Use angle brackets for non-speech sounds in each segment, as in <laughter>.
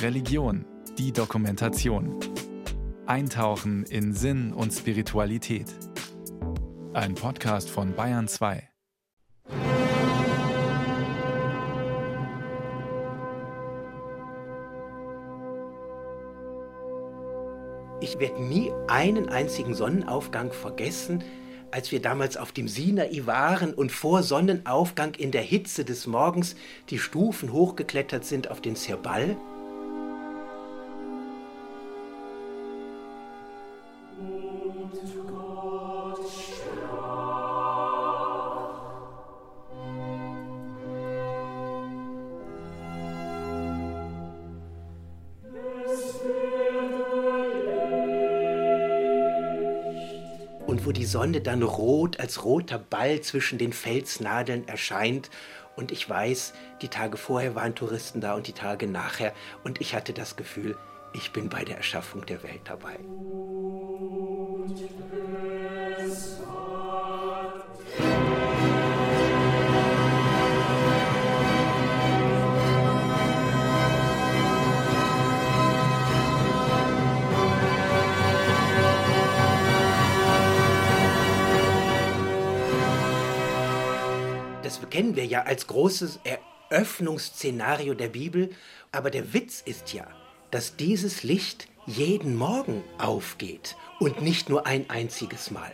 Religion, die Dokumentation. Eintauchen in Sinn und Spiritualität. Ein Podcast von Bayern 2. Ich werde nie einen einzigen Sonnenaufgang vergessen, als wir damals auf dem Sinai waren und vor Sonnenaufgang in der Hitze des Morgens die Stufen hochgeklettert sind auf den Sirbal. Die Sonne dann rot als roter Ball zwischen den Felsnadeln erscheint. Und ich weiß, die Tage vorher waren Touristen da und die Tage nachher. Und ich hatte das Gefühl, ich bin bei der Erschaffung der Welt dabei. Kennen wir ja als großes Eröffnungsszenario der Bibel. Aber der Witz ist ja, dass dieses Licht jeden Morgen aufgeht und nicht nur ein einziges Mal.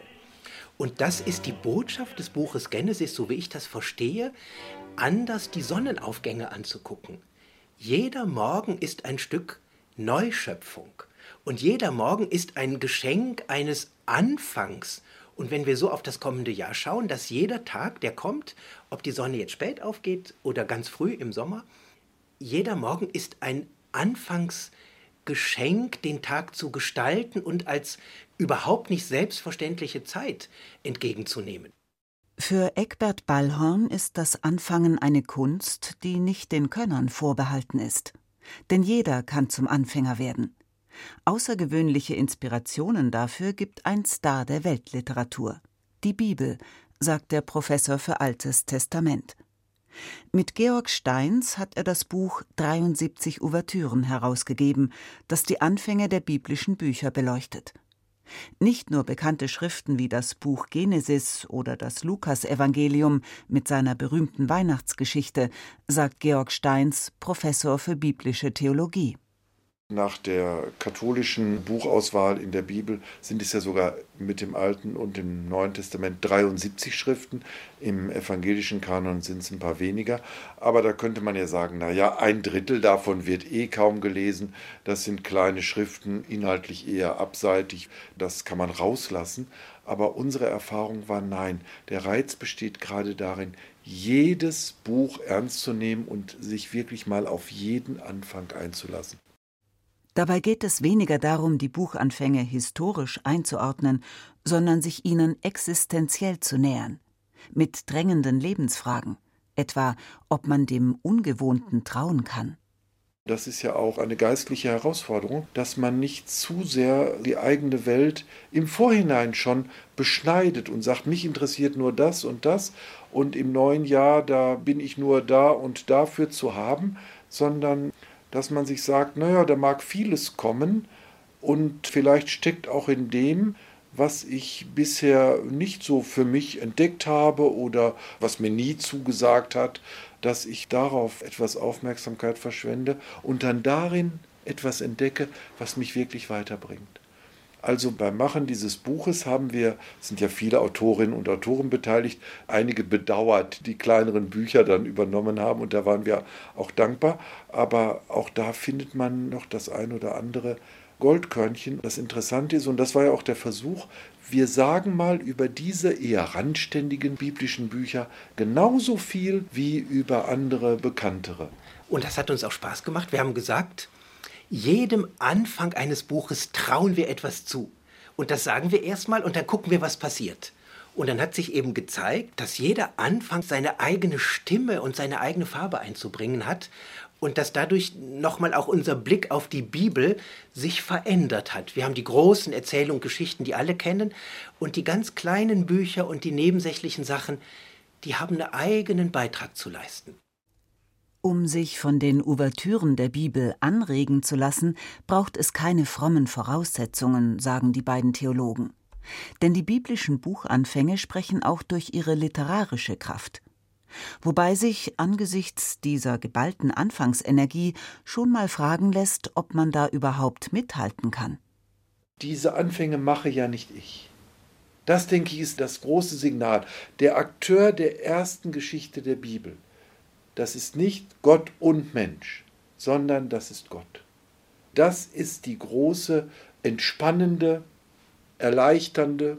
Und das ist die Botschaft des Buches Genesis, so wie ich das verstehe, anders die Sonnenaufgänge anzugucken. Jeder Morgen ist ein Stück Neuschöpfung und jeder Morgen ist ein Geschenk eines Anfangs und wenn wir so auf das kommende Jahr schauen, dass jeder Tag, der kommt, ob die Sonne jetzt spät aufgeht oder ganz früh im Sommer, jeder Morgen ist ein Anfangsgeschenk, den Tag zu gestalten und als überhaupt nicht selbstverständliche Zeit entgegenzunehmen. Für Eckbert Ballhorn ist das Anfangen eine Kunst, die nicht den Könnern vorbehalten ist. Denn jeder kann zum Anfänger werden. Außergewöhnliche Inspirationen dafür gibt ein Star der Weltliteratur. Die Bibel, sagt der Professor für Altes Testament. Mit Georg Steins hat er das Buch 73 Ouvertüren herausgegeben, das die Anfänge der biblischen Bücher beleuchtet. Nicht nur bekannte Schriften wie das Buch Genesis oder das Lukasevangelium mit seiner berühmten Weihnachtsgeschichte, sagt Georg Steins, Professor für biblische Theologie. Nach der katholischen Buchauswahl in der Bibel sind es ja sogar mit dem Alten und dem Neuen Testament 73 Schriften. Im evangelischen Kanon sind es ein paar weniger. Aber da könnte man ja sagen, naja, ein Drittel davon wird eh kaum gelesen. Das sind kleine Schriften, inhaltlich eher abseitig. Das kann man rauslassen. Aber unsere Erfahrung war nein. Der Reiz besteht gerade darin, jedes Buch ernst zu nehmen und sich wirklich mal auf jeden Anfang einzulassen. Dabei geht es weniger darum, die Buchanfänge historisch einzuordnen, sondern sich ihnen existenziell zu nähern, mit drängenden Lebensfragen, etwa ob man dem Ungewohnten trauen kann. Das ist ja auch eine geistliche Herausforderung, dass man nicht zu sehr die eigene Welt im Vorhinein schon beschneidet und sagt, mich interessiert nur das und das und im neuen Jahr, da bin ich nur da und dafür zu haben, sondern dass man sich sagt, naja, da mag vieles kommen und vielleicht steckt auch in dem, was ich bisher nicht so für mich entdeckt habe oder was mir nie zugesagt hat, dass ich darauf etwas Aufmerksamkeit verschwende und dann darin etwas entdecke, was mich wirklich weiterbringt. Also beim Machen dieses Buches haben wir, sind ja viele Autorinnen und Autoren beteiligt, einige bedauert, die kleineren Bücher dann übernommen haben und da waren wir auch dankbar. Aber auch da findet man noch das ein oder andere Goldkörnchen, das interessant ist. Und das war ja auch der Versuch, wir sagen mal über diese eher randständigen biblischen Bücher genauso viel wie über andere bekanntere. Und das hat uns auch Spaß gemacht. Wir haben gesagt, jedem Anfang eines Buches trauen wir etwas zu. Und das sagen wir erstmal und dann gucken wir, was passiert. Und dann hat sich eben gezeigt, dass jeder Anfang seine eigene Stimme und seine eigene Farbe einzubringen hat und dass dadurch nochmal auch unser Blick auf die Bibel sich verändert hat. Wir haben die großen Erzählungen, Geschichten, die alle kennen und die ganz kleinen Bücher und die nebensächlichen Sachen, die haben einen eigenen Beitrag zu leisten. Um sich von den Ouvertüren der Bibel anregen zu lassen, braucht es keine frommen Voraussetzungen, sagen die beiden Theologen. Denn die biblischen Buchanfänge sprechen auch durch ihre literarische Kraft. Wobei sich angesichts dieser geballten Anfangsenergie schon mal fragen lässt, ob man da überhaupt mithalten kann. Diese Anfänge mache ja nicht ich. Das, denke ich, ist das große Signal. Der Akteur der ersten Geschichte der Bibel, das ist nicht Gott und Mensch, sondern das ist Gott. Das ist die große, entspannende, erleichternde,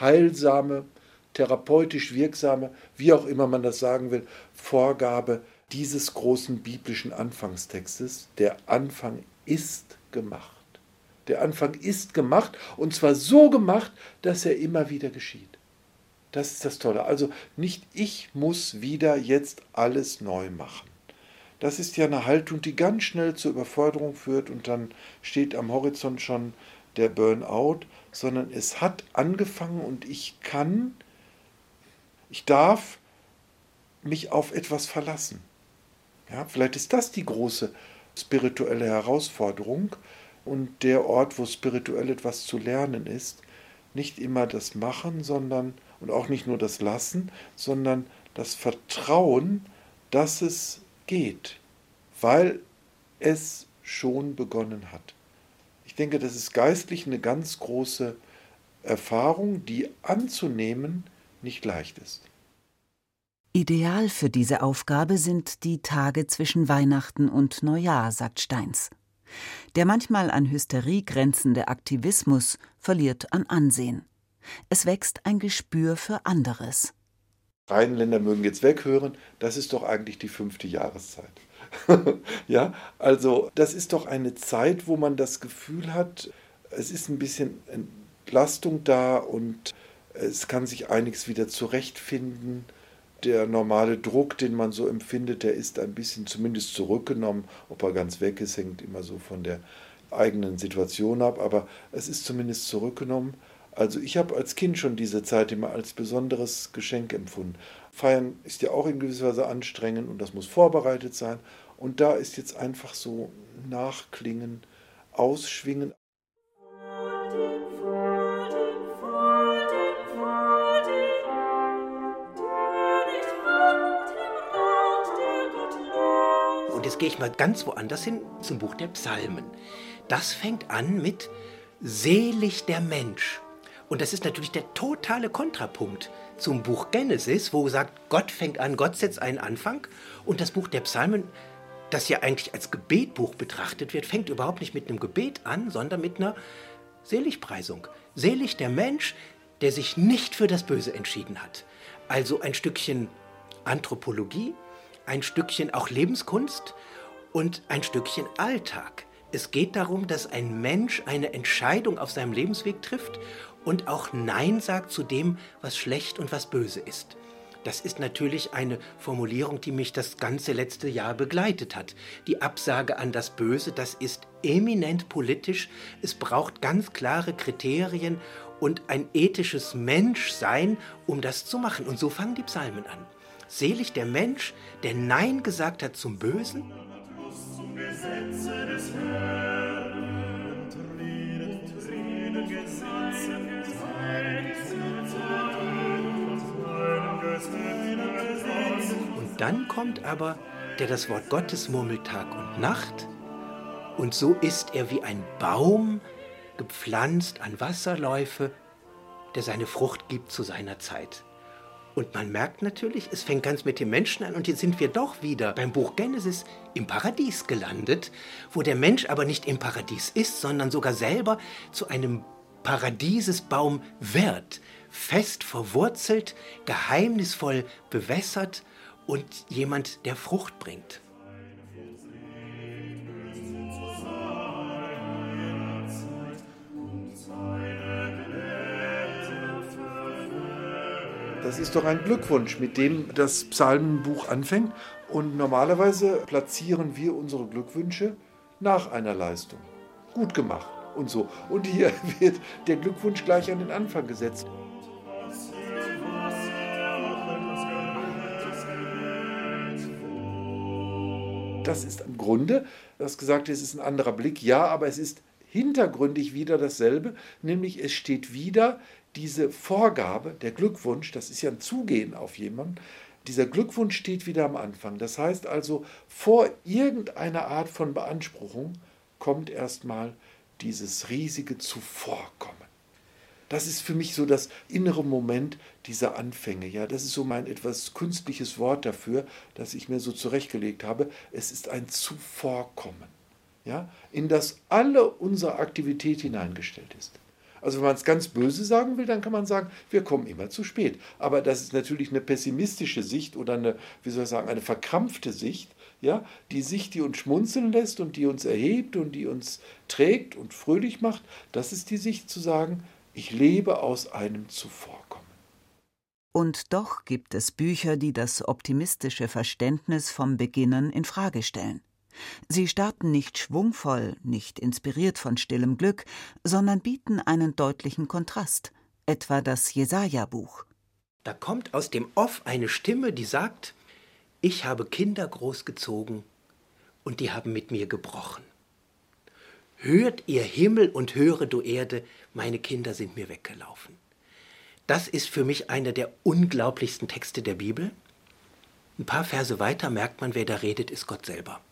heilsame, therapeutisch wirksame, wie auch immer man das sagen will, Vorgabe dieses großen biblischen Anfangstextes. Der Anfang ist gemacht. Der Anfang ist gemacht und zwar so gemacht, dass er immer wieder geschieht. Das ist das Tolle. Also nicht ich muss wieder jetzt alles neu machen. Das ist ja eine Haltung, die ganz schnell zur Überforderung führt und dann steht am Horizont schon der Burnout, sondern es hat angefangen und ich kann ich darf mich auf etwas verlassen. Ja, vielleicht ist das die große spirituelle Herausforderung und der Ort, wo spirituell etwas zu lernen ist. Nicht immer das Machen, sondern und auch nicht nur das Lassen, sondern das Vertrauen, dass es geht, weil es schon begonnen hat. Ich denke, das ist geistlich eine ganz große Erfahrung, die anzunehmen, nicht leicht ist. Ideal für diese Aufgabe sind die Tage zwischen Weihnachten und Neujahr, sagt Steins. Der manchmal an Hysterie grenzende Aktivismus verliert an Ansehen. Es wächst ein Gespür für anderes. Rheinländer mögen jetzt weghören, das ist doch eigentlich die fünfte Jahreszeit. <laughs> ja, also das ist doch eine Zeit, wo man das Gefühl hat, es ist ein bisschen Entlastung da und es kann sich einiges wieder zurechtfinden. Der normale Druck, den man so empfindet, der ist ein bisschen zumindest zurückgenommen. Ob er ganz weg ist, hängt immer so von der eigenen Situation ab, aber es ist zumindest zurückgenommen. Also ich habe als Kind schon diese Zeit immer als besonderes Geschenk empfunden. Feiern ist ja auch in gewisser Weise anstrengend und das muss vorbereitet sein. Und da ist jetzt einfach so Nachklingen, Ausschwingen. jetzt gehe ich mal ganz woanders hin, zum Buch der Psalmen. Das fängt an mit Selig der Mensch. Und das ist natürlich der totale Kontrapunkt zum Buch Genesis, wo sagt, Gott fängt an, Gott setzt einen Anfang. Und das Buch der Psalmen, das ja eigentlich als Gebetbuch betrachtet wird, fängt überhaupt nicht mit einem Gebet an, sondern mit einer Seligpreisung. Selig der Mensch, der sich nicht für das Böse entschieden hat. Also ein Stückchen Anthropologie, ein Stückchen auch Lebenskunst und ein Stückchen Alltag. Es geht darum, dass ein Mensch eine Entscheidung auf seinem Lebensweg trifft und auch Nein sagt zu dem, was schlecht und was böse ist. Das ist natürlich eine Formulierung, die mich das ganze letzte Jahr begleitet hat. Die Absage an das Böse, das ist eminent politisch. Es braucht ganz klare Kriterien und ein ethisches Menschsein, um das zu machen. Und so fangen die Psalmen an. Selig der Mensch, der Nein gesagt hat zum Bösen. Und dann kommt aber, der das Wort Gottes murmelt Tag und Nacht, und so ist er wie ein Baum, gepflanzt an Wasserläufe, der seine Frucht gibt zu seiner Zeit. Und man merkt natürlich, es fängt ganz mit dem Menschen an. Und jetzt sind wir doch wieder beim Buch Genesis im Paradies gelandet, wo der Mensch aber nicht im Paradies ist, sondern sogar selber zu einem Paradiesesbaum wird, fest verwurzelt, geheimnisvoll bewässert und jemand, der Frucht bringt. Das ist doch ein Glückwunsch, mit dem das Psalmenbuch anfängt. Und normalerweise platzieren wir unsere Glückwünsche nach einer Leistung. Gut gemacht und so. Und hier <laughs> wird der Glückwunsch gleich an den Anfang gesetzt. Das ist im Grunde, das gesagt ist, ist ein anderer Blick, ja, aber es ist hintergründig wieder dasselbe, nämlich es steht wieder diese Vorgabe, der Glückwunsch, das ist ja ein Zugehen auf jemanden, dieser Glückwunsch steht wieder am Anfang. Das heißt also, vor irgendeiner Art von Beanspruchung kommt erstmal dieses riesige Zuvorkommen. Das ist für mich so das innere Moment dieser Anfänge. Ja, das ist so mein etwas künstliches Wort dafür, das ich mir so zurechtgelegt habe. Es ist ein Zuvorkommen, ja, in das alle unsere Aktivität hineingestellt ist. Also wenn man es ganz böse sagen will, dann kann man sagen, wir kommen immer zu spät. Aber das ist natürlich eine pessimistische Sicht oder eine, wie soll ich sagen, eine verkrampfte Sicht, ja, die Sicht, die uns schmunzeln lässt und die uns erhebt und die uns trägt und fröhlich macht. Das ist die Sicht zu sagen, ich lebe aus einem Zuvorkommen. Und doch gibt es Bücher, die das optimistische Verständnis vom Beginnen in Frage stellen. Sie starten nicht schwungvoll, nicht inspiriert von stillem Glück, sondern bieten einen deutlichen Kontrast, etwa das Jesaja-Buch. Da kommt aus dem Off eine Stimme, die sagt: Ich habe Kinder großgezogen und die haben mit mir gebrochen. Hört ihr Himmel und höre du Erde, meine Kinder sind mir weggelaufen. Das ist für mich einer der unglaublichsten Texte der Bibel. Ein paar Verse weiter merkt man, wer da redet, ist Gott selber.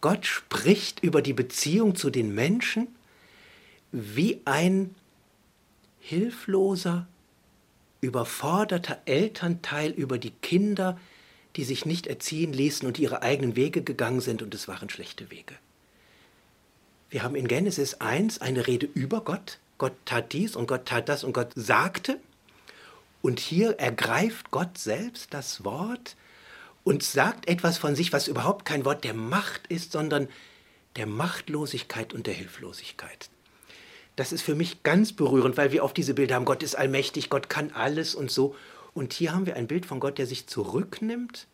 Gott spricht über die Beziehung zu den Menschen wie ein hilfloser, überforderter Elternteil über die Kinder, die sich nicht erziehen ließen und ihre eigenen Wege gegangen sind und es waren schlechte Wege. Wir haben in Genesis 1 eine Rede über Gott. Gott tat dies und Gott tat das und Gott sagte. Und hier ergreift Gott selbst das Wort und sagt etwas von sich, was überhaupt kein Wort der Macht ist, sondern der Machtlosigkeit und der Hilflosigkeit. Das ist für mich ganz berührend, weil wir oft diese Bilder haben, Gott ist allmächtig, Gott kann alles und so. Und hier haben wir ein Bild von Gott, der sich zurücknimmt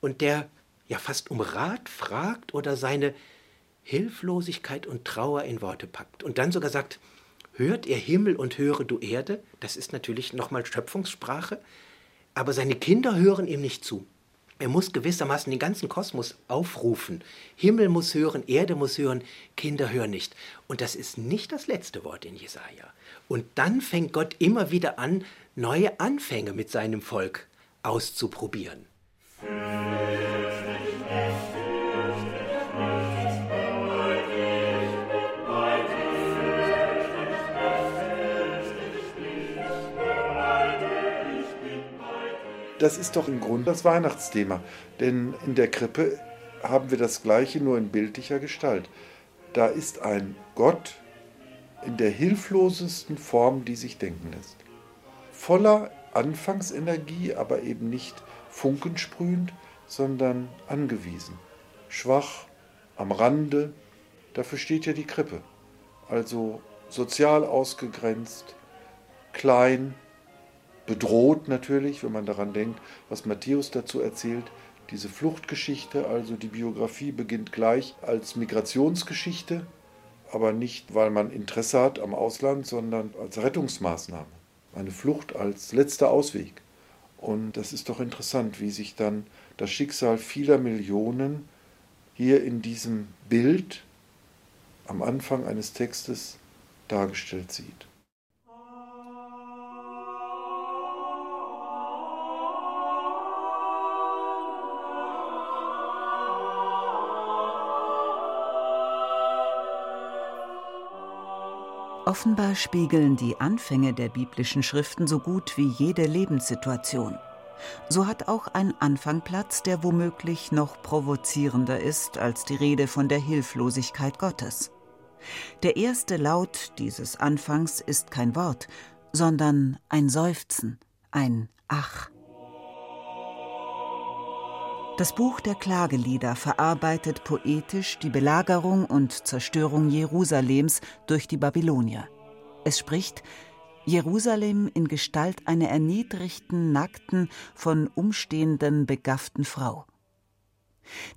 und der ja fast um Rat fragt oder seine Hilflosigkeit und Trauer in Worte packt und dann sogar sagt, hört ihr Himmel und höre du Erde, das ist natürlich nochmal Schöpfungssprache, aber seine Kinder hören ihm nicht zu. Er muss gewissermaßen den ganzen Kosmos aufrufen. Himmel muss hören, Erde muss hören, Kinder hören nicht. Und das ist nicht das letzte Wort in Jesaja. Und dann fängt Gott immer wieder an, neue Anfänge mit seinem Volk auszuprobieren. Das ist doch im Grunde das Weihnachtsthema. Denn in der Krippe haben wir das Gleiche nur in bildlicher Gestalt. Da ist ein Gott in der hilflosesten Form, die sich denken lässt. Voller Anfangsenergie, aber eben nicht funkensprühend, sondern angewiesen. Schwach, am Rande, dafür steht ja die Krippe. Also sozial ausgegrenzt, klein, bedroht natürlich, wenn man daran denkt, was Matthäus dazu erzählt. Diese Fluchtgeschichte, also die Biografie beginnt gleich als Migrationsgeschichte, aber nicht, weil man Interesse hat am Ausland, sondern als Rettungsmaßnahme. Eine Flucht als letzter Ausweg. Und das ist doch interessant, wie sich dann das Schicksal vieler Millionen hier in diesem Bild am Anfang eines Textes dargestellt sieht. Offenbar spiegeln die Anfänge der biblischen Schriften so gut wie jede Lebenssituation. So hat auch ein Anfang Platz, der womöglich noch provozierender ist als die Rede von der Hilflosigkeit Gottes. Der erste Laut dieses Anfangs ist kein Wort, sondern ein Seufzen, ein Ach. Das Buch der Klagelieder verarbeitet poetisch die Belagerung und Zerstörung Jerusalems durch die Babylonier. Es spricht Jerusalem in Gestalt einer erniedrigten, nackten, von Umstehenden begafften Frau.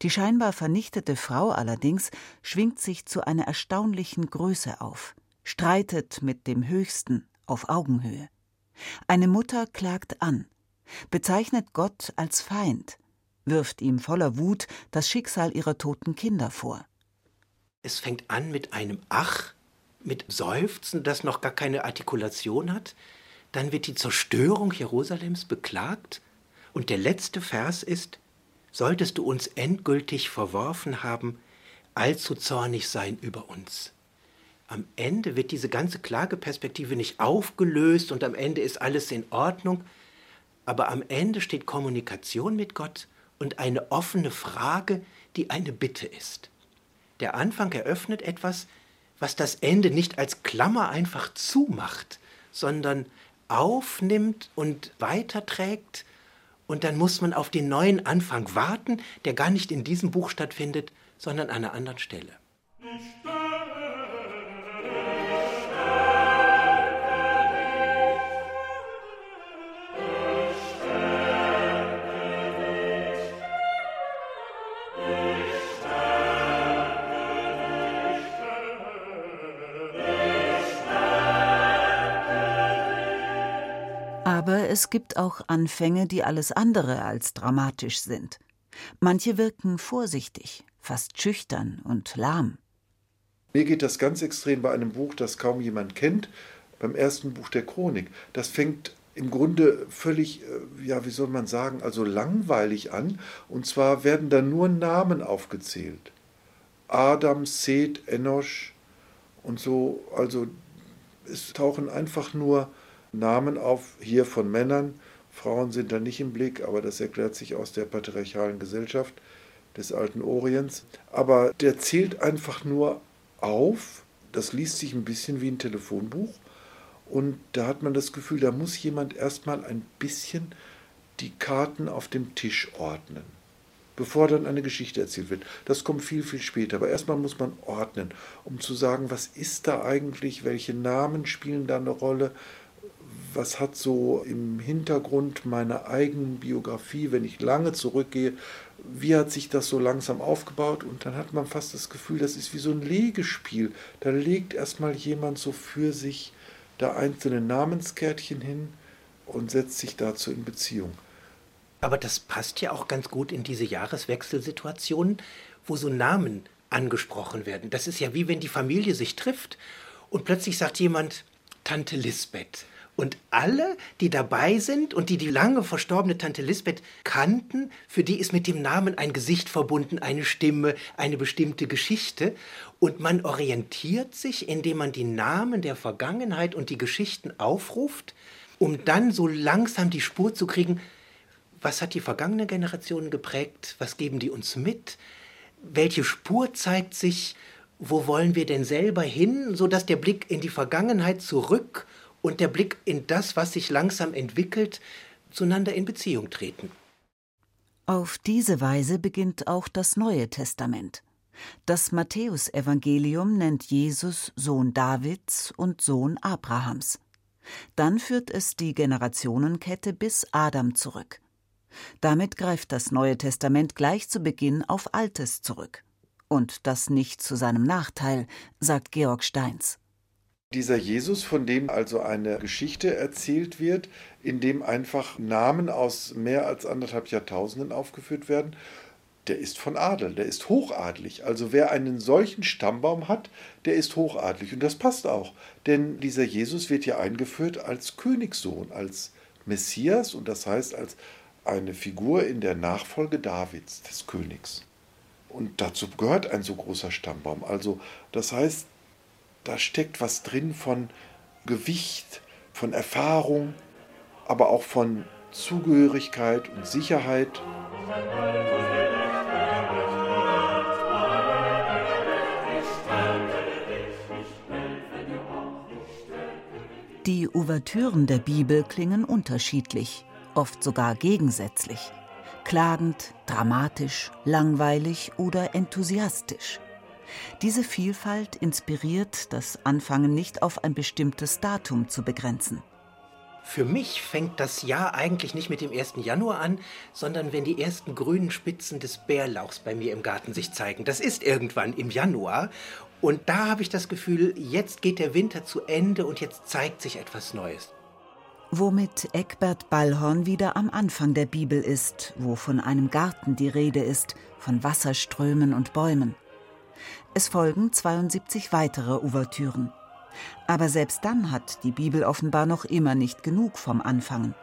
Die scheinbar vernichtete Frau allerdings schwingt sich zu einer erstaunlichen Größe auf, streitet mit dem Höchsten auf Augenhöhe. Eine Mutter klagt an, bezeichnet Gott als Feind, wirft ihm voller Wut das Schicksal ihrer toten Kinder vor. Es fängt an mit einem Ach, mit Seufzen, das noch gar keine Artikulation hat. Dann wird die Zerstörung Jerusalems beklagt. Und der letzte Vers ist, solltest du uns endgültig verworfen haben, allzu zornig sein über uns. Am Ende wird diese ganze Klageperspektive nicht aufgelöst und am Ende ist alles in Ordnung, aber am Ende steht Kommunikation mit Gott und eine offene Frage, die eine Bitte ist. Der Anfang eröffnet etwas, was das Ende nicht als Klammer einfach zumacht, sondern aufnimmt und weiterträgt, und dann muss man auf den neuen Anfang warten, der gar nicht in diesem Buch stattfindet, sondern an einer anderen Stelle. Aber es gibt auch Anfänge, die alles andere als dramatisch sind. Manche wirken vorsichtig, fast schüchtern und lahm. Mir geht das ganz extrem bei einem Buch, das kaum jemand kennt, beim ersten Buch der Chronik. Das fängt im Grunde völlig, äh, ja, wie soll man sagen, also langweilig an. Und zwar werden da nur Namen aufgezählt. Adam, Seth, Enosch und so. Also es tauchen einfach nur Namen auf, hier von Männern. Frauen sind da nicht im Blick, aber das erklärt sich aus der patriarchalen Gesellschaft des alten Orients. Aber der zählt einfach nur auf. Das liest sich ein bisschen wie ein Telefonbuch. Und da hat man das Gefühl, da muss jemand erstmal ein bisschen die Karten auf dem Tisch ordnen, bevor dann eine Geschichte erzählt wird. Das kommt viel, viel später. Aber erstmal muss man ordnen, um zu sagen, was ist da eigentlich, welche Namen spielen da eine Rolle, was hat so im Hintergrund meiner eigenen Biografie, wenn ich lange zurückgehe, wie hat sich das so langsam aufgebaut? Und dann hat man fast das Gefühl, das ist wie so ein Legespiel. Da legt erstmal jemand so für sich da einzelne Namenskärtchen hin und setzt sich dazu in Beziehung. Aber das passt ja auch ganz gut in diese Jahreswechselsituationen, wo so Namen angesprochen werden. Das ist ja wie wenn die Familie sich trifft und plötzlich sagt jemand Tante Lisbeth. Und alle, die dabei sind und die die lange verstorbene Tante Lisbeth kannten, für die ist mit dem Namen ein Gesicht verbunden, eine Stimme, eine bestimmte Geschichte. Und man orientiert sich, indem man die Namen der Vergangenheit und die Geschichten aufruft, um dann so langsam die Spur zu kriegen, was hat die vergangene Generation geprägt, was geben die uns mit, welche Spur zeigt sich, wo wollen wir denn selber hin, sodass der Blick in die Vergangenheit zurück und der Blick in das, was sich langsam entwickelt, zueinander in Beziehung treten. Auf diese Weise beginnt auch das Neue Testament. Das Matthäusevangelium nennt Jesus Sohn Davids und Sohn Abrahams. Dann führt es die Generationenkette bis Adam zurück. Damit greift das Neue Testament gleich zu Beginn auf Altes zurück. Und das nicht zu seinem Nachteil, sagt Georg Steins. Dieser Jesus, von dem also eine Geschichte erzählt wird, in dem einfach Namen aus mehr als anderthalb Jahrtausenden aufgeführt werden, der ist von Adel, der ist hochadelig. Also wer einen solchen Stammbaum hat, der ist hochadelig. Und das passt auch, denn dieser Jesus wird ja eingeführt als Königssohn, als Messias und das heißt als eine Figur in der Nachfolge Davids, des Königs. Und dazu gehört ein so großer Stammbaum. Also das heißt, da steckt was drin von Gewicht, von Erfahrung, aber auch von Zugehörigkeit und Sicherheit. Die Ouvertüren der Bibel klingen unterschiedlich, oft sogar gegensätzlich. Klagend, dramatisch, langweilig oder enthusiastisch. Diese Vielfalt inspiriert das Anfangen nicht auf ein bestimmtes Datum zu begrenzen. Für mich fängt das Jahr eigentlich nicht mit dem 1. Januar an, sondern wenn die ersten grünen Spitzen des Bärlauchs bei mir im Garten sich zeigen. Das ist irgendwann im Januar. Und da habe ich das Gefühl, jetzt geht der Winter zu Ende und jetzt zeigt sich etwas Neues. Womit Eckbert Ballhorn wieder am Anfang der Bibel ist, wo von einem Garten die Rede ist, von Wasserströmen und Bäumen. Es folgen 72 weitere Ouvertüren. Aber selbst dann hat die Bibel offenbar noch immer nicht genug vom Anfangen.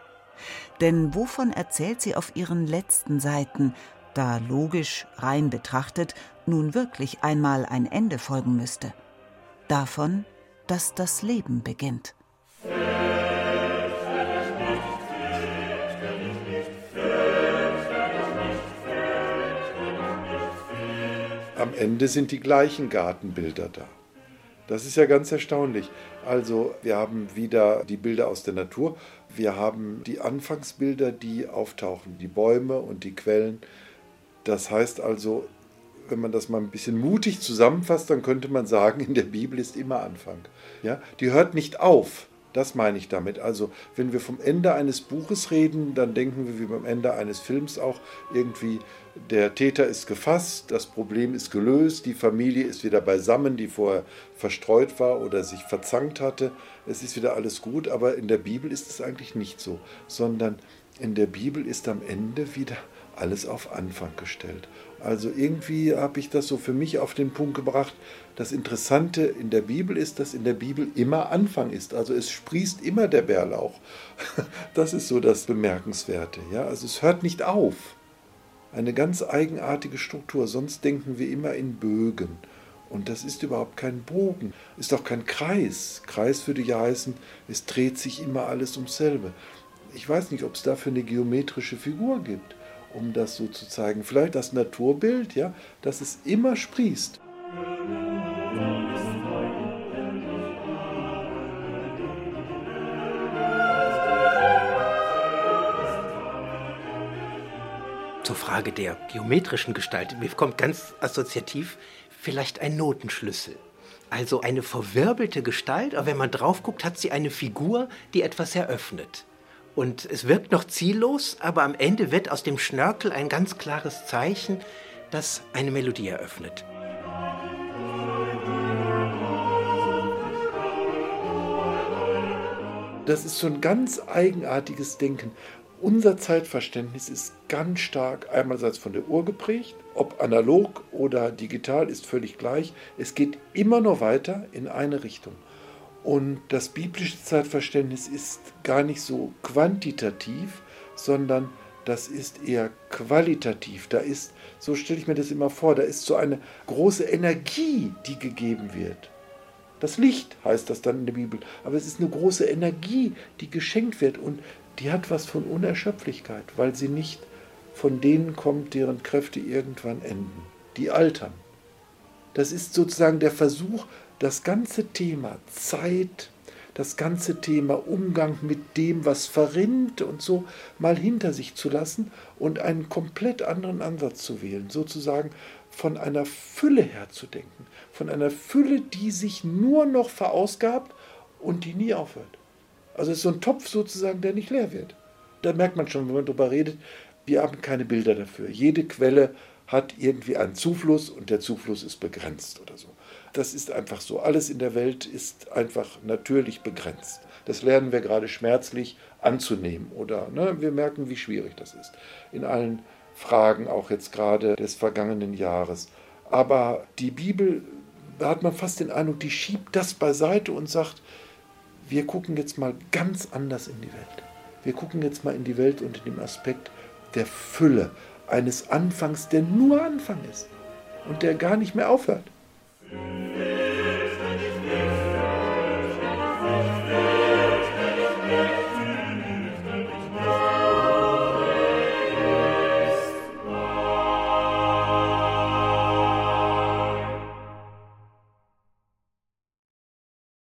Denn wovon erzählt sie auf ihren letzten Seiten, da logisch, rein betrachtet, nun wirklich einmal ein Ende folgen müsste? Davon, dass das Leben beginnt. Am Ende sind die gleichen Gartenbilder da. Das ist ja ganz erstaunlich. Also wir haben wieder die Bilder aus der Natur. Wir haben die Anfangsbilder, die auftauchen, die Bäume und die Quellen. Das heißt also, wenn man das mal ein bisschen mutig zusammenfasst, dann könnte man sagen, in der Bibel ist immer Anfang. Ja, die hört nicht auf. Das meine ich damit. Also, wenn wir vom Ende eines Buches reden, dann denken wir wie beim Ende eines Films auch irgendwie, der Täter ist gefasst, das Problem ist gelöst, die Familie ist wieder beisammen, die vorher verstreut war oder sich verzankt hatte. Es ist wieder alles gut, aber in der Bibel ist es eigentlich nicht so, sondern in der Bibel ist am Ende wieder alles auf Anfang gestellt. Also irgendwie habe ich das so für mich auf den Punkt gebracht. Das Interessante in der Bibel ist, dass in der Bibel immer Anfang ist. Also es sprießt immer der Bärlauch. <laughs> Das ist so das Bemerkenswerte. Ja? Also es hört nicht auf. Eine ganz eigenartige Struktur. Sonst denken wir immer in Bögen. Und das ist überhaupt kein Bogen, ist auch kein Kreis. Kreis würde ja heißen, es dreht sich immer alles ums selbe. Ich weiß nicht, ob es dafür eine geometrische Figur gibt um das so zu zeigen. Vielleicht das Naturbild, ja, dass es immer sprießt. Zur Frage der geometrischen Gestalt. Mir kommt ganz assoziativ vielleicht ein Notenschlüssel. Also eine verwirbelte Gestalt, aber wenn man drauf guckt, hat sie eine Figur, die etwas eröffnet. Und es wirkt noch ziellos, aber am Ende wird aus dem Schnörkel ein ganz klares Zeichen, das eine Melodie eröffnet. Das ist so ein ganz eigenartiges Denken. Unser Zeitverständnis ist ganz stark einerseits von der Uhr geprägt, ob analog oder digital ist völlig gleich. Es geht immer nur weiter in eine Richtung. Und das biblische Zeitverständnis ist gar nicht so quantitativ, sondern das ist eher qualitativ. Da ist, so stelle ich mir das immer vor, da ist so eine große Energie, die gegeben wird. Das Licht heißt das dann in der Bibel, aber es ist eine große Energie, die geschenkt wird und die hat was von Unerschöpflichkeit, weil sie nicht von denen kommt, deren Kräfte irgendwann enden, die altern. Das ist sozusagen der Versuch, das ganze Thema Zeit, das ganze Thema Umgang mit dem, was verrinnt und so mal hinter sich zu lassen und einen komplett anderen Ansatz zu wählen, sozusagen von einer Fülle her zu denken, von einer Fülle, die sich nur noch verausgabt und die nie aufhört. Also es ist so ein Topf sozusagen, der nicht leer wird. Da merkt man schon, wenn man darüber redet, wir haben keine Bilder dafür. Jede Quelle hat irgendwie einen Zufluss und der Zufluss ist begrenzt oder so. Das ist einfach so. Alles in der Welt ist einfach natürlich begrenzt. Das lernen wir gerade schmerzlich anzunehmen oder ne, wir merken, wie schwierig das ist. In allen Fragen, auch jetzt gerade des vergangenen Jahres. Aber die Bibel, da hat man fast den Eindruck, die schiebt das beiseite und sagt, wir gucken jetzt mal ganz anders in die Welt. Wir gucken jetzt mal in die Welt unter dem Aspekt der Fülle eines Anfangs, der nur Anfang ist und der gar nicht mehr aufhört. Amen.